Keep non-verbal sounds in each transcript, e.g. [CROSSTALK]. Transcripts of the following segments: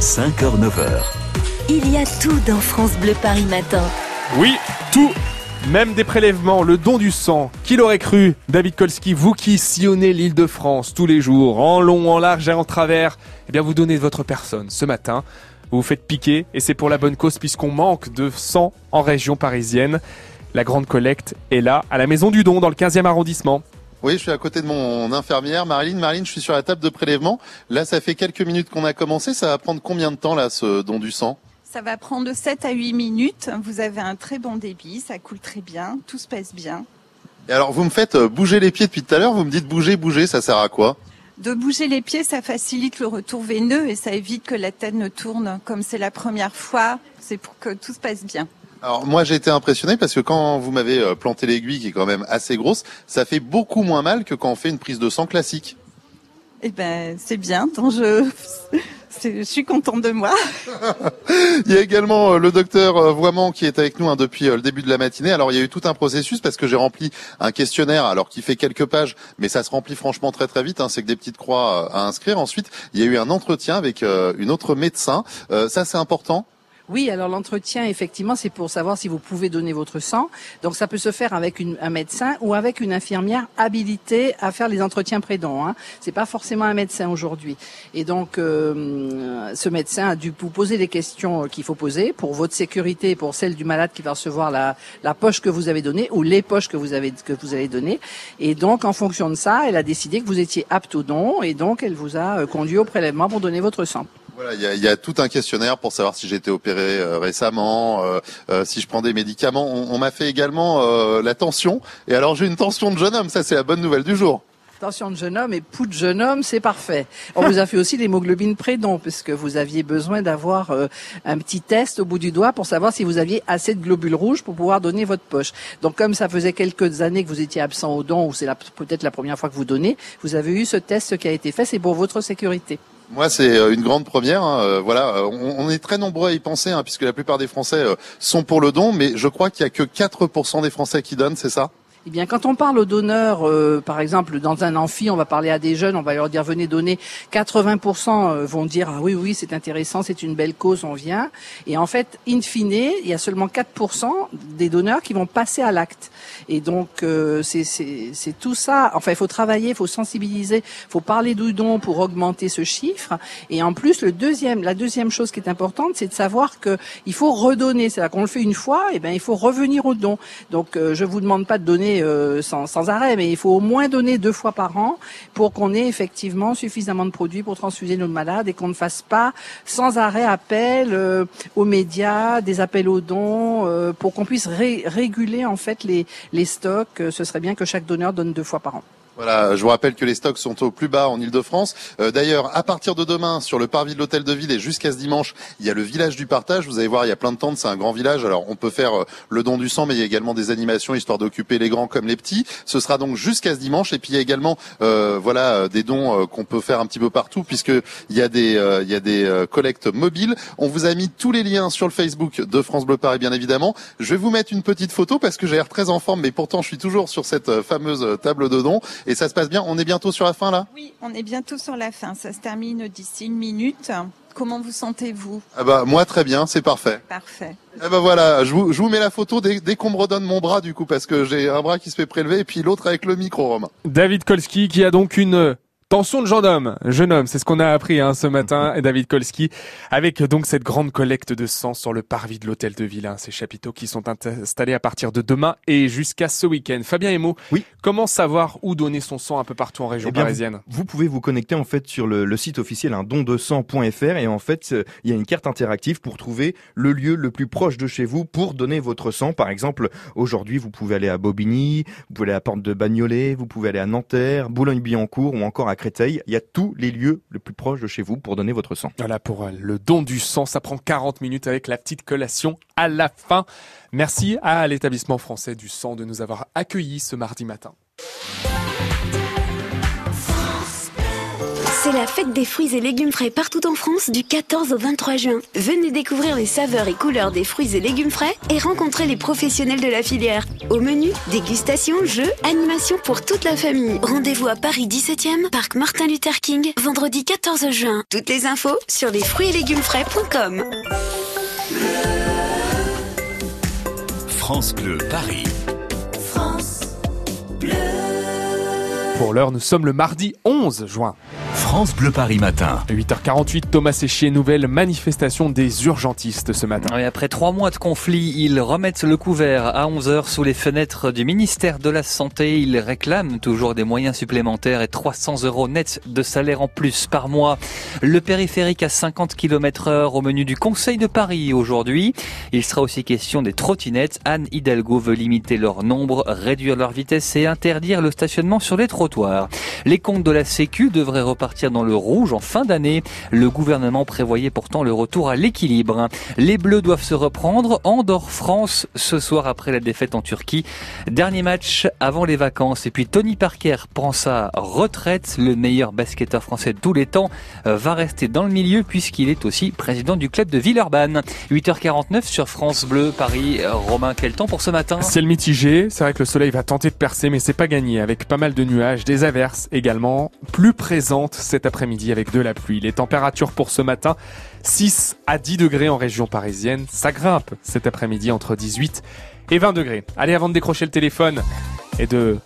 5h, 9h. Il y a tout dans France Bleu Paris Matin. Oui, tout même des prélèvements, le don du sang. Qui l'aurait cru David Kolski, vous qui sillonnez l'île de France tous les jours, en long, en large et en travers, eh bien vous donnez votre personne ce matin. Vous vous faites piquer et c'est pour la bonne cause puisqu'on manque de sang en région parisienne. La grande collecte est là, à la Maison du Don, dans le 15e arrondissement. Oui, je suis à côté de mon infirmière, Marilyn. Marilyn, je suis sur la table de prélèvement. Là, ça fait quelques minutes qu'on a commencé. Ça va prendre combien de temps, là, ce don du sang? Ça va prendre de 7 à 8 minutes. Vous avez un très bon débit, ça coule très bien, tout se passe bien. Et alors, vous me faites euh, bouger les pieds depuis tout à l'heure. Vous me dites bouger, bouger, ça sert à quoi? De bouger les pieds, ça facilite le retour veineux et ça évite que la tête ne tourne comme c'est la première fois. C'est pour que tout se passe bien. Alors moi j'ai été impressionné parce que quand vous m'avez euh, planté l'aiguille qui est quand même assez grosse, ça fait beaucoup moins mal que quand on fait une prise de sang classique. Eh ben c'est bien, tant je [LAUGHS] je suis contente de moi. [LAUGHS] il y a également euh, le docteur euh, Voiement qui est avec nous hein, depuis le début de la matinée. Alors il y a eu tout un processus parce que j'ai rempli un questionnaire alors qui fait quelques pages, mais ça se remplit franchement très très vite. Hein, c'est que des petites croix à inscrire. Ensuite il y a eu un entretien avec une autre médecin. ça c'est important. Oui, alors l'entretien, effectivement, c'est pour savoir si vous pouvez donner votre sang. Donc ça peut se faire avec une, un médecin ou avec une infirmière habilitée à faire les entretiens pré-dons. Hein. C'est pas forcément un médecin aujourd'hui. Et donc euh, ce médecin a dû vous poser les questions qu'il faut poser pour votre sécurité, pour celle du malade qui va recevoir la, la poche que vous avez donnée ou les poches que vous avez que vous avez données. Et donc en fonction de ça, elle a décidé que vous étiez apte au don et donc elle vous a euh, conduit au prélèvement pour donner votre sang. Voilà, il y a, y a, tout un questionnaire pour savoir si j'ai été opéré euh, récemment, euh, euh, si je prends des médicaments. On, on m'a fait également la tension. Et alors j'ai une tension de jeune homme, ça c'est la bonne nouvelle du jour. Tension de jeune homme et pouls de jeune homme, c'est parfait. On vous a fait aussi l'hémoglobine prédon, puisque vous aviez besoin d'avoir un petit test au bout du doigt pour savoir si vous aviez assez de globules rouges pour pouvoir donner votre poche. Donc comme ça faisait quelques années que vous étiez absent au don, ou c'est peut-être la première fois que vous donnez, vous avez eu ce test qui a été fait, c'est pour votre sécurité. Moi, c'est euh, une grande première. Hein. Euh, voilà, euh, on, est très nombreux à y penser, hein, puisque la plupart des Français sont pour le don, mais je crois qu'il y a que 4% des Français qui donnent, c'est ça? Eh bien, quand on parle aux donneurs, par exemple, dans un amphi, on va parler à des jeunes, on va leur dire venez donner. 80% vont dire ah oui oui c'est intéressant, c'est une belle cause, on vient. Et en fait, in fine, il y a seulement 4% des donneurs qui vont passer à l'acte. Et donc euh, c'est tout ça. Enfin, il faut travailler, il faut sensibiliser, il faut parler du don pour augmenter ce chiffre. Et en plus, le deuxième, la deuxième chose qui est importante, c'est de savoir que il faut redonner. C'est-à-dire qu'on le fait une fois, et eh ben il faut revenir au don. Donc euh, je vous demande pas de donner euh, sans, arrêt, mais il faut au moins donner deux fois par an pour qu'on ait effectivement suffisamment de produits pour transfuser nos malades et qu'on ne fasse pas sans arrêt appel aux médias, des appels aux dons, pour qu'on puisse réguler en fait les stocks, ce serait bien que chaque donneur donne deux fois par an. Voilà, je vous rappelle que les stocks sont au plus bas en Ile-de-France. Euh, d'ailleurs, à partir de demain, sur le parvis de l'hôtel de ville et jusqu'à ce dimanche, il y a le village du partage. Vous allez voir, il y a plein de tentes, c'est un grand village. Alors, on peut faire euh, le don du sang, mais il y a également des animations histoire d'occuper les grands comme les petits. Ce sera donc jusqu'à ce dimanche. Et puis, il y a également, euh, voilà, des dons qu'on peut faire un petit peu partout, puisque il y a des, il y a des collectes mobiles. On vous a mis tous les liens sur le Facebook de France Bleu Paris, bien évidemment. Je vais vous mettre une petite photo parce que j'ai l'air très en forme, mais pourtant, je suis toujours sur cette fameuse table de dons. Et ça se passe bien. On est bientôt sur la fin là? Oui, on est bientôt sur la fin. Ça se termine d'ici une minute. Comment vous sentez-vous? Ah bah, Moi très bien, c'est parfait. Parfait. Eh ben voilà, je vous, je vous mets la photo dès, dès qu'on me redonne mon bras du coup, parce que j'ai un bras qui se fait prélever et puis l'autre avec le micro, Romain. David Kolski qui a donc une Tension de homme, jeune homme, c'est ce qu'on a appris hein, ce matin, et [LAUGHS] David Kolski, avec donc cette grande collecte de sang sur le parvis de l'hôtel de ville, hein, ces chapiteaux qui sont installés à partir de demain et jusqu'à ce week-end. Fabien Emo, oui. comment savoir où donner son sang un peu partout en région eh bien, parisienne? vous, pouvez vous connecter en fait sur le, site officiel hein, dondesang.fr et en fait euh, il y a une carte interactive pour trouver le lieu le plus proche de chez vous pour donner votre sang. Par exemple, aujourd'hui vous pouvez aller à Bobigny, vous pouvez aller à Porte de Bagnolet, vous pouvez aller à Nanterre, Boulogne-Billancourt ou encore à Créteil. Il y a tous les lieux les plus proches de chez vous pour donner votre sang. Voilà pour euh, le don du sang, ça prend 40 minutes avec la petite collation à la fin. Merci à l'établissement français du sang de nous avoir accueillis ce mardi matin. C'est la fête des fruits et légumes frais partout en France du 14 au 23 juin. Venez découvrir les saveurs et couleurs des fruits et légumes frais et rencontrer les professionnels de la filière. Au menu, dégustation, jeux, animation pour toute la famille. Rendez-vous à Paris 17e, parc Martin Luther King, vendredi 14 juin. Toutes les infos sur les fruits et légumes frais.com. France Bleu Paris. Pour l'heure, nous sommes le mardi 11 juin. France Bleu Paris matin. 8h48, Thomas Séchier, nouvelle manifestation des urgentistes ce matin. Oui, après trois mois de conflit, ils remettent le couvert à 11h sous les fenêtres du ministère de la Santé. Ils réclament toujours des moyens supplémentaires et 300 euros nets de salaire en plus par mois. Le périphérique à 50 km heure au menu du Conseil de Paris aujourd'hui. Il sera aussi question des trottinettes. Anne Hidalgo veut limiter leur nombre, réduire leur vitesse et interdire le stationnement sur les trottoirs. Les comptes de la Sécu devraient repartir dans le rouge en fin d'année. Le gouvernement prévoyait pourtant le retour à l'équilibre. Les Bleus doivent se reprendre. Andorre France ce soir après la défaite en Turquie. Dernier match avant les vacances. Et puis Tony Parker prend sa retraite. Le meilleur basketteur français de tous les temps va rester dans le milieu puisqu'il est aussi président du club de Villeurbanne. 8h49 sur France Bleu Paris. Romain, quel temps pour ce matin? Ciel mitigé, c'est vrai que le soleil va tenter de percer mais c'est pas gagné avec pas mal de nuages, des averses également, plus présentes cet après-midi avec de la pluie. Les températures pour ce matin, 6 à 10 degrés en région parisienne. Ça grimpe cet après-midi entre 18 et 20 degrés. Allez, avant de décrocher le téléphone et de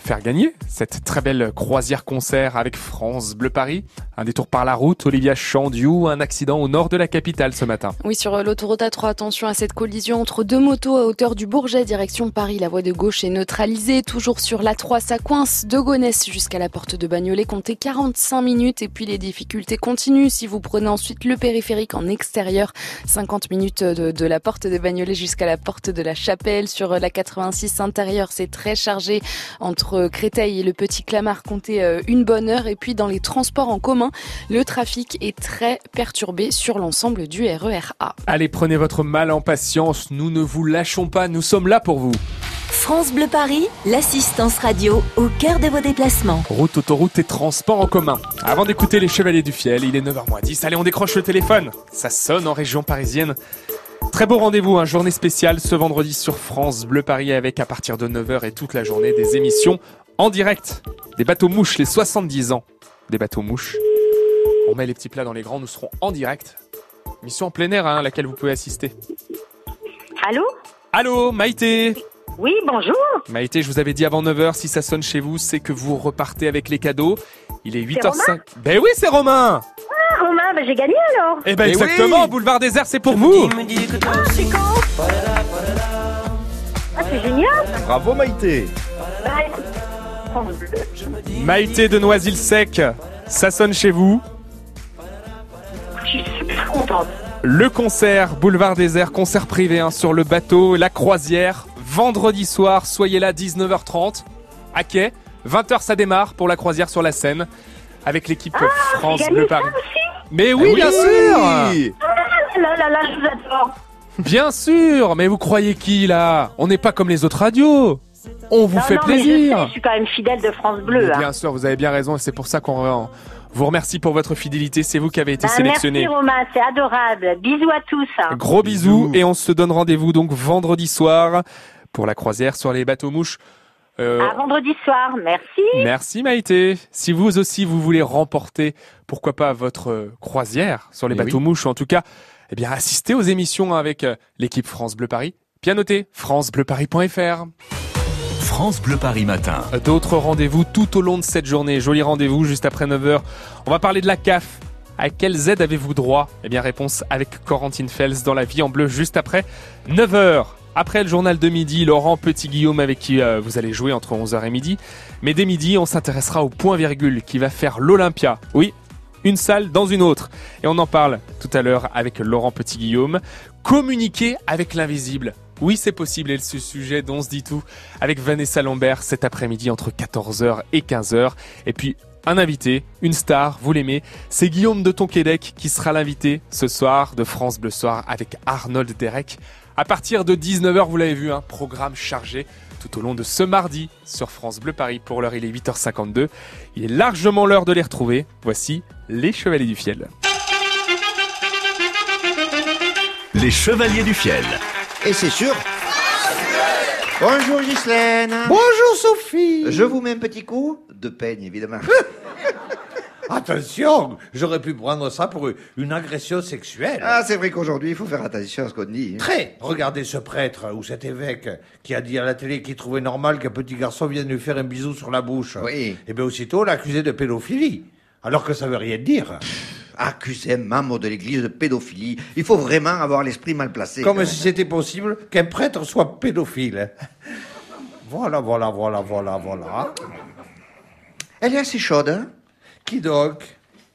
faire gagner cette très belle croisière concert avec France Bleu Paris. Un détour par la route, Olivia Chandiou, un accident au nord de la capitale ce matin. Oui, sur l'autoroute A3, attention à cette collision entre deux motos à hauteur du Bourget, direction Paris. La voie de gauche est neutralisée. Toujours sur l'A3, ça coince de Gonesse jusqu'à la porte de Bagnolet. Comptez 45 minutes et puis les difficultés continuent si vous prenez ensuite le périphérique en extérieur. 50 minutes de, de la porte de Bagnolet jusqu'à la porte de la Chapelle. Sur la 86 intérieure, c'est très chargé entre Créteil et le Petit Clamart, comptez euh, une bonne heure. Et puis dans les transports en commun, le trafic est très perturbé sur l'ensemble du RERA. Allez, prenez votre mal en patience. Nous ne vous lâchons pas. Nous sommes là pour vous. France Bleu Paris, l'assistance radio au cœur de vos déplacements. Route, autoroute et transport en commun. Avant d'écouter les Chevaliers du Fiel, il est 9h10. Allez, on décroche le téléphone. Ça sonne en région parisienne. Très beau rendez-vous, un journée spéciale ce vendredi sur France Bleu Paris avec à partir de 9h et toute la journée des émissions en direct. Des bateaux mouches, les 70 ans des bateaux mouches. On met les petits plats dans les grands, nous serons en direct. Mission en plein air hein, à laquelle vous pouvez assister. Allô? Allô, Maïté? Oui, bonjour. Maïté, je vous avais dit avant 9h, si ça sonne chez vous, c'est que vous repartez avec les cadeaux. Il est 8h05. Ben oui, c'est Romain Romain, ben j'ai gagné alors. Eh ben Eh exactement, oui. Boulevard des Airs, c'est pour vous Ah, c'est génial. Bravo Maïté Bah, écoute, France Bleu. Maïté de Noisy-le-Sec, ça sonne chez vous. Je suis super contente. Le concert Boulevard des Airs, concert privé hein, sur le bateau, la croisière, vendredi soir, soyez là 19h30 à quai. 20h ça démarre pour la croisière sur la Seine avec l'équipe France J'ai gagné Bleu ça Paris. aussi. Mais oui, bien sûr Oui Ah là là là, je vous adore. Bien sûr Mais vous croyez qui là? On n'est pas comme les autres radios On vous non, fait non, mais je, sais, plaisir je suis quand même fidèle de France Bleu. Hein. Bien sûr, vous avez bien raison et c'est pour ça qu'on vous remercie pour votre fidélité. C'est vous qui avez été Bah, sélectionné. merci Romain, c'est adorable. Bisous à tous. hein. Gros bisous Bisous. et on se donne rendez-vous donc vendredi soir pour la croisière sur les bateaux mouches. Euh, À vendredi soir, merci. Merci Maïté. Si vous aussi vous voulez remporter, pourquoi pas votre euh, croisière sur les Eh bateaux oui. mouches, en tout cas, eh bien assistez aux émissions avec euh, l'équipe France Bleu Paris. Bien noté, francebleuparis.fr. France Bleu Paris matin. D'autres rendez-vous tout au long de cette journée. Joli rendez-vous juste après 9h. On va parler de la CAF. À quelles aides avez-vous droit? Eh bien, réponse avec Corentine Fels dans la vie en bleu juste après 9h. Après le journal de midi, Laurent Petit-Guillaume avec qui euh, vous allez jouer entre 11h et midi. Mais dès midi, on s'intéressera au point virgule qui va faire l'Olympia. Oui, une salle dans une autre. Et on en parle tout à l'heure avec Laurent Petit-Guillaume. Communiquer avec l'invisible. Oui, c'est possible et ce sujet dont on se dit tout avec Vanessa Lambert cet après-midi entre 14h et 15h. Et puis un invité, une star, vous l'aimez, c'est Guillaume de Tonquédec qui sera l'invité ce soir de France Bleu Soir avec Arnold Derek. À partir de 19h, vous l'avez vu, un programme chargé tout au long de ce mardi sur France Bleu Paris. Pour l'heure, il est 8h52. Il est largement l'heure de les retrouver. Voici les Chevaliers du Fiel. Les Chevaliers du Fiel. Et c'est sûr. Bonjour Ghislaine. Bonjour Sophie. Je vous mets un petit coup de peigne, évidemment. [LAUGHS] Attention, j'aurais pu prendre ça pour une agression sexuelle. Ah, c'est vrai qu'aujourd'hui, il faut faire attention à ce qu'on dit. hein. Très. Regardez ce prêtre ou cet évêque qui a dit à la télé qu'il trouvait normal qu'un petit garçon vienne lui faire un bisou sur la bouche. Oui. Et bien aussitôt, l'accusé de pédophilie. Alors que ça veut rien dire. Accuser un membre de l'église de pédophilie, il faut vraiment avoir l'esprit mal placé. Comme si c'était possible qu'un prêtre soit pédophile. Voilà, voilà, voilà, voilà, voilà. Elle est assez chaude, hein? Qui donc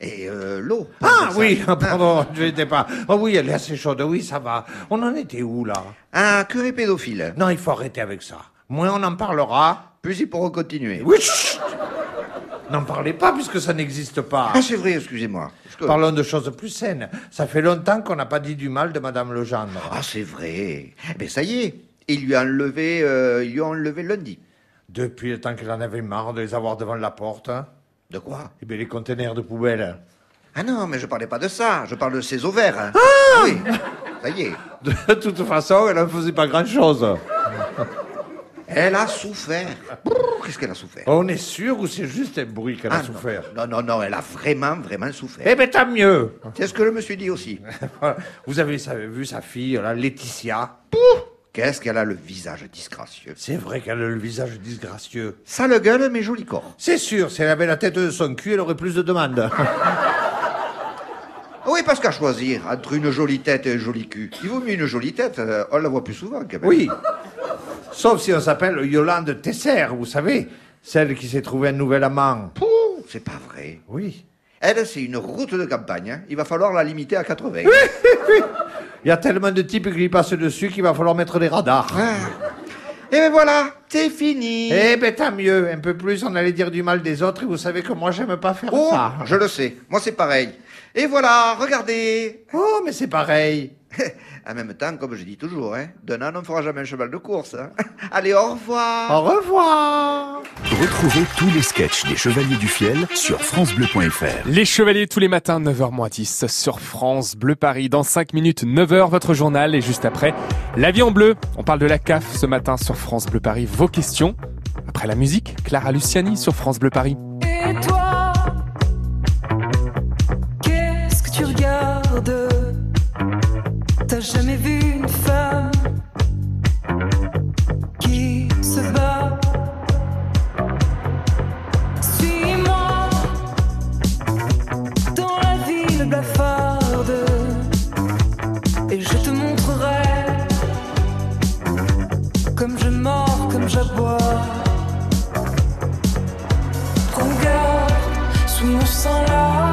Et euh, l'eau. Ah oui, [LAUGHS] pardon, je n'étais pas. Oh oui, elle est assez chaude, oui, ça va. On en était où là? Un curé pédophile. Non, il faut arrêter avec ça. Moins on en parlera. Plus ils pourront continuer. Oui, chut N'en parlez pas puisque ça n'existe pas. Ah, c'est vrai, excusez-moi. Parlons de choses plus saines. Ça fait longtemps qu'on n'a pas dit du mal de Madame Legendre. Ah, c'est vrai. Mais ça y est, ils lui ont enlevé, euh, lui enlevé lundi. Depuis le temps qu'elle en avait marre de les avoir devant la porte. hein. De quoi Eh bien, les conteneurs de poubelle. Ah non, mais je parlais pas de ça. Je parle de ses ovaires. hein. oui. Ça y est. De toute façon, elle ne faisait pas grand-chose. Elle a souffert. Brrr, Qu'est-ce qu'elle a souffert On est sûr ou c'est juste un bruit qu'elle a Ah, non. souffert Non, non, non, elle a vraiment, vraiment souffert. Eh bien, tant mieux. C'est ce que je me suis dit aussi. [LAUGHS] Vous avez sa- vu sa fille, là, Laetitia Qu'est-ce qu'elle a le visage disgracieux? C'est vrai qu'elle a le visage disgracieux. Sale gueule, mais joli corps. C'est sûr, si elle avait la tête de son cul, elle aurait plus de demandes. [LAUGHS] Oui, parce qu'à choisir entre une jolie tête et un joli cul, il vaut mieux une jolie tête, euh, on la voit plus souvent quand même. Oui. Sauf si on s'appelle Yolande Tesser, vous savez, celle qui s'est trouvée un nouvel amant. Pouh, c'est pas vrai. Oui. Elle, c'est une route de campagne. hein. Il va falloir la limiter à 80. Il y a tellement de types qui passent dessus qu'il va falloir mettre des radars. Et ben voilà, c'est fini. Eh ben tant mieux, un peu plus on allait dire du mal des autres et vous savez que moi j'aime pas faire Oh, ça. je le sais. Moi, c'est pareil. Et voilà, regardez. Oh mais c'est pareil. [LAUGHS] en même temps, comme je dis toujours, hein, d'un âne, on ne fera jamais un cheval de course. hein. [LAUGHS] Allez, au revoir. Au revoir. Retrouvez tous les sketchs des Chevaliers du Fiel sur FranceBleu.fr. Les Chevaliers tous les matins, 9h10 sur France Bleu Paris. Dans 5 minutes, 9h, votre journal. Et juste après, la vie en bleu. On parle de la CAF ce matin sur France Bleu Paris. Vos questions. Après la musique, Clara Luciani sur France Bleu Paris. Comme je mords, comme j'aboie. Regarde sous mon sang la